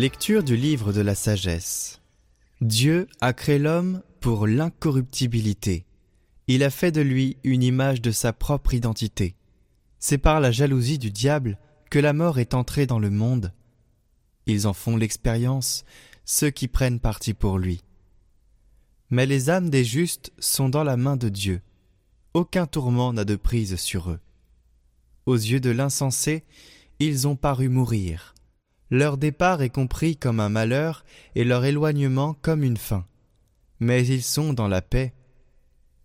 Lecture du livre de la sagesse. Dieu a créé l'homme pour l'incorruptibilité. Il a fait de lui une image de sa propre identité. C'est par la jalousie du diable que la mort est entrée dans le monde. Ils en font l'expérience, ceux qui prennent parti pour lui. Mais les âmes des justes sont dans la main de Dieu. Aucun tourment n'a de prise sur eux. Aux yeux de l'insensé, ils ont paru mourir. Leur départ est compris comme un malheur et leur éloignement comme une fin. Mais ils sont dans la paix.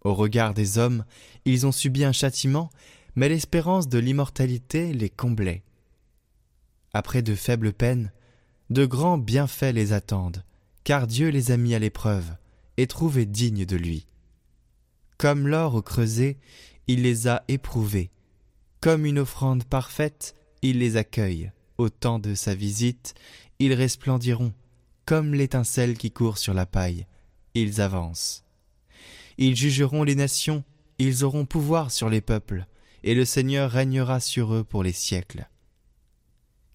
Au regard des hommes, ils ont subi un châtiment, mais l'espérance de l'immortalité les comblait. Après de faibles peines, de grands bienfaits les attendent, car Dieu les a mis à l'épreuve et trouvés dignes de lui. Comme l'or au creuset, il les a éprouvés. Comme une offrande parfaite, il les accueille. Au temps de sa visite, ils resplendiront, comme l'étincelle qui court sur la paille. Ils avancent. Ils jugeront les nations, ils auront pouvoir sur les peuples, et le Seigneur régnera sur eux pour les siècles.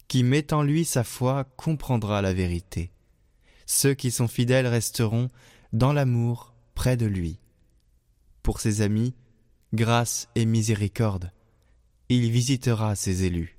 Qui met en lui sa foi comprendra la vérité. Ceux qui sont fidèles resteront dans l'amour près de lui. Pour ses amis, grâce et miséricorde, il visitera ses élus.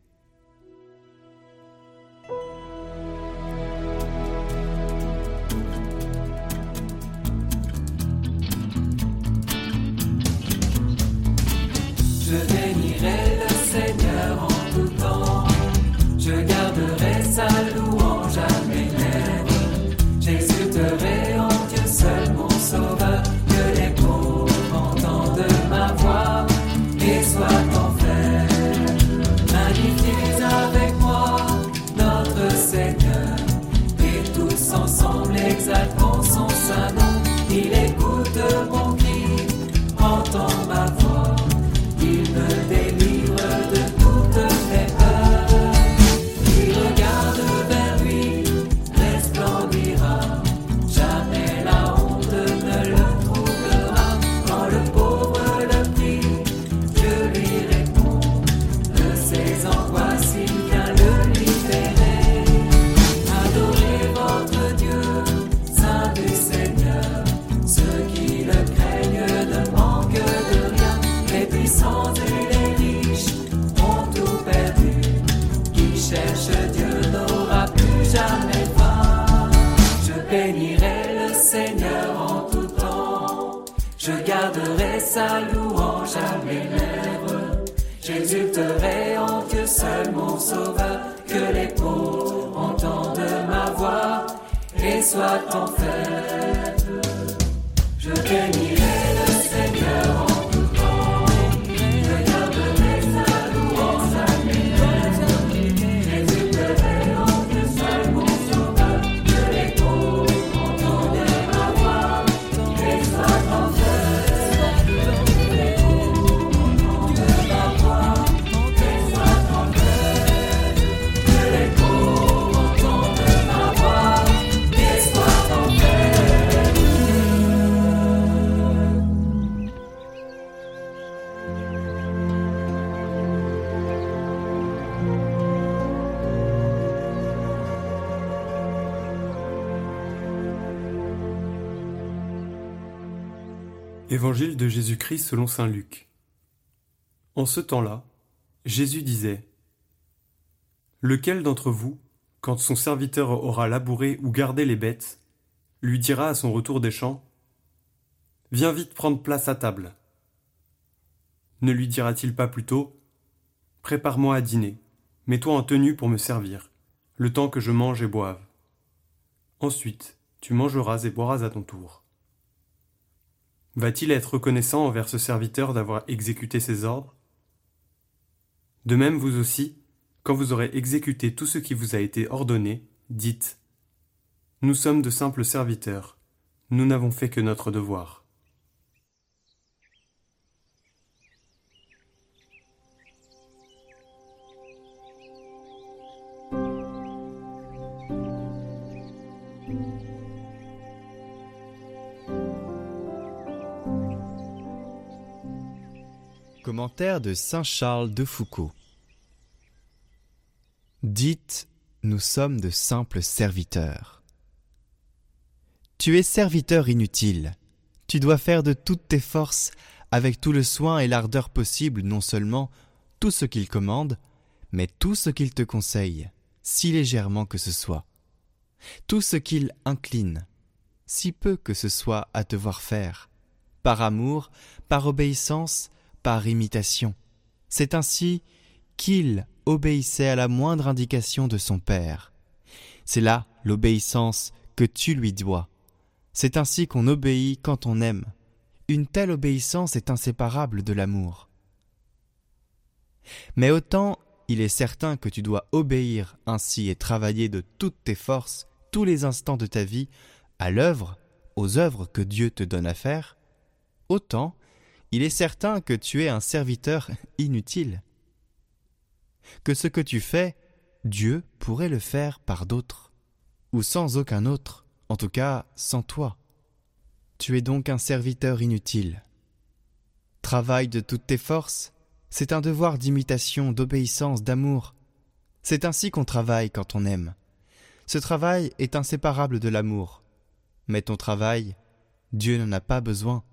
Sa louange à mes lèvres. J'exulterai en Dieu seul mon sauveur, que les pauvres entendent ma voix et soient en fête. Je bénirai Évangile de Jésus-Christ selon Saint Luc. En ce temps-là, Jésus disait Lequel d'entre vous, quand son serviteur aura labouré ou gardé les bêtes, lui dira à son retour des champs Viens vite prendre place à table Ne lui dira-t-il pas plutôt Prépare-moi à dîner, mets-toi en tenue pour me servir, le temps que je mange et boive. Ensuite, tu mangeras et boiras à ton tour. Va-t-il être reconnaissant envers ce serviteur d'avoir exécuté ses ordres? De même vous aussi, quand vous aurez exécuté tout ce qui vous a été ordonné, dites Nous sommes de simples serviteurs, nous n'avons fait que notre devoir. Commentaire de Saint Charles de Foucault. Dites nous sommes de simples serviteurs. Tu es serviteur inutile. Tu dois faire de toutes tes forces, avec tout le soin et l'ardeur possible, non seulement tout ce qu'il commande, mais tout ce qu'il te conseille, si légèrement que ce soit. Tout ce qu'il incline, si peu que ce soit à te voir faire, par amour, par obéissance, par imitation. C'est ainsi qu'il obéissait à la moindre indication de son Père. C'est là l'obéissance que tu lui dois. C'est ainsi qu'on obéit quand on aime. Une telle obéissance est inséparable de l'amour. Mais autant il est certain que tu dois obéir ainsi et travailler de toutes tes forces tous les instants de ta vie à l'œuvre, aux œuvres que Dieu te donne à faire, autant il est certain que tu es un serviteur inutile que ce que tu fais, Dieu pourrait le faire par d'autres, ou sans aucun autre, en tout cas sans toi. Tu es donc un serviteur inutile. Travaille de toutes tes forces, c'est un devoir d'imitation, d'obéissance, d'amour. C'est ainsi qu'on travaille quand on aime. Ce travail est inséparable de l'amour. Mais ton travail, Dieu n'en a pas besoin.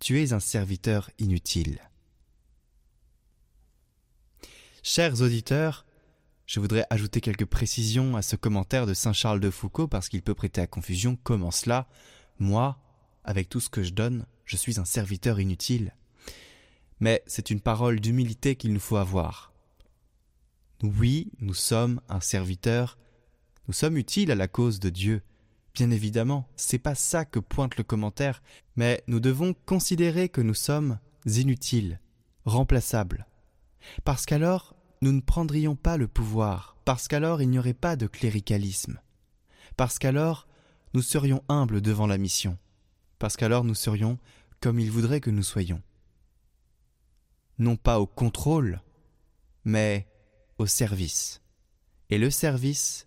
Tu es un serviteur inutile. Chers auditeurs, je voudrais ajouter quelques précisions à ce commentaire de Saint Charles de Foucault parce qu'il peut prêter à confusion. Comment cela? Moi, avec tout ce que je donne, je suis un serviteur inutile. Mais c'est une parole d'humilité qu'il nous faut avoir. Oui, nous sommes un serviteur, nous sommes utiles à la cause de Dieu. Bien évidemment, c'est pas ça que pointe le commentaire, mais nous devons considérer que nous sommes inutiles, remplaçables. Parce qu'alors, nous ne prendrions pas le pouvoir, parce qu'alors il n'y aurait pas de cléricalisme, parce qu'alors nous serions humbles devant la mission, parce qu'alors nous serions comme il voudrait que nous soyons. Non pas au contrôle, mais au service. Et le service,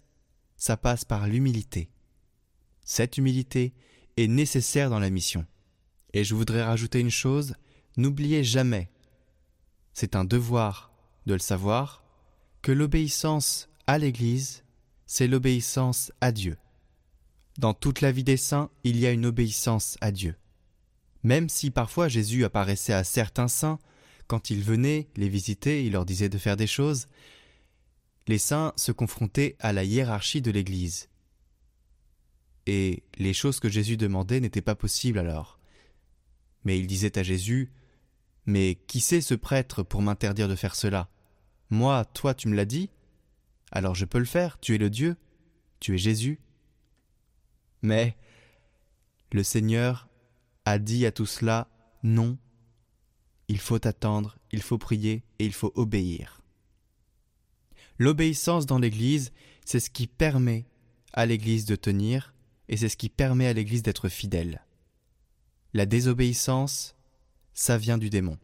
ça passe par l'humilité. Cette humilité est nécessaire dans la mission. Et je voudrais rajouter une chose, n'oubliez jamais c'est un devoir de le savoir, que l'obéissance à l'Église, c'est l'obéissance à Dieu. Dans toute la vie des saints, il y a une obéissance à Dieu. Même si parfois Jésus apparaissait à certains saints, quand il venait les visiter, il leur disait de faire des choses, les saints se confrontaient à la hiérarchie de l'Église. Et les choses que Jésus demandait n'étaient pas possibles alors. Mais il disait à Jésus, mais qui c'est ce prêtre pour m'interdire de faire cela? Moi, toi, tu me l'as dit? Alors je peux le faire, tu es le Dieu, tu es Jésus. Mais le Seigneur a dit à tout cela non. Il faut attendre, il faut prier et il faut obéir. L'obéissance dans l'Église, c'est ce qui permet à l'Église de tenir et c'est ce qui permet à l'Église d'être fidèle. La désobéissance, ça vient du démon.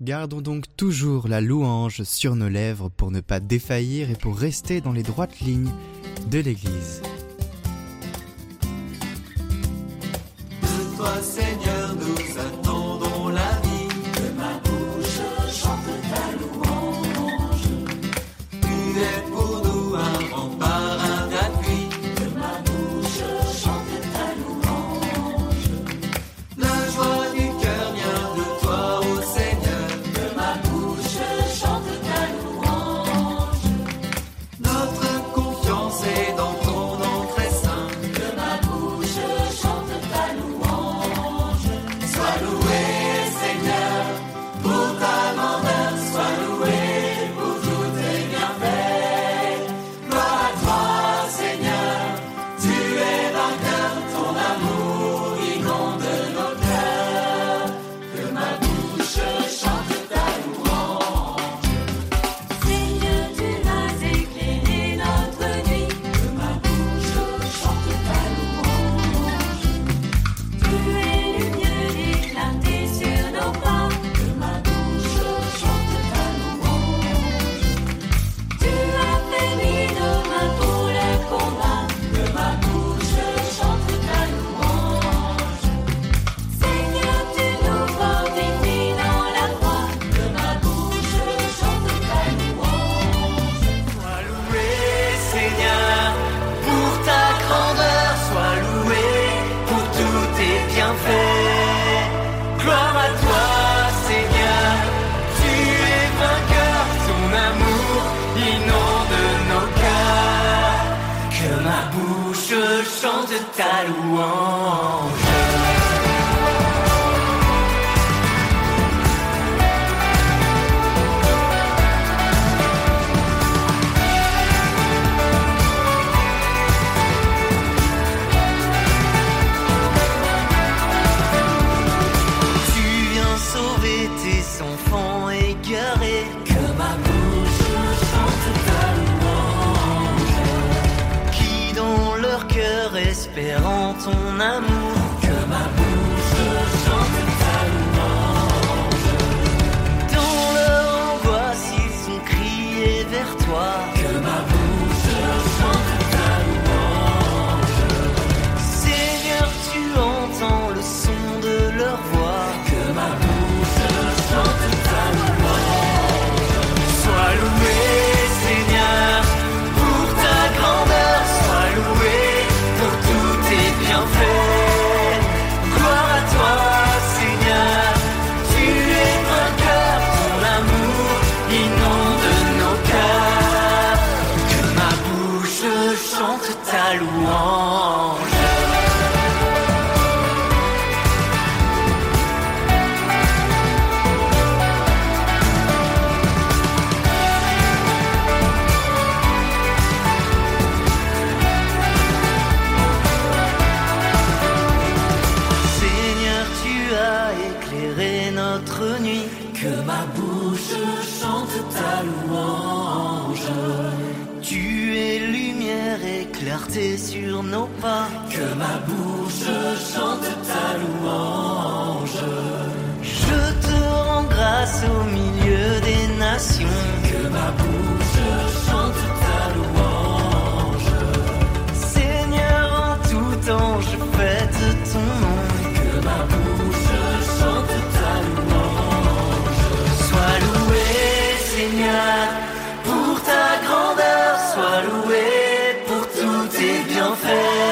Gardons donc toujours la louange sur nos lèvres pour ne pas défaillir et pour rester dans les droites lignes de l'Église. je chante ta louange. Espérant ton amour. ma bouche chante ta louange. Je te rends grâce au milieu des nations. Que ma bouche chante ta louange. Seigneur, en tout temps, je fête ton nom. Que ma bouche chante ta louange. Sois loué, Seigneur, pour ta grandeur. Sois loué pour tous tes bienfaits.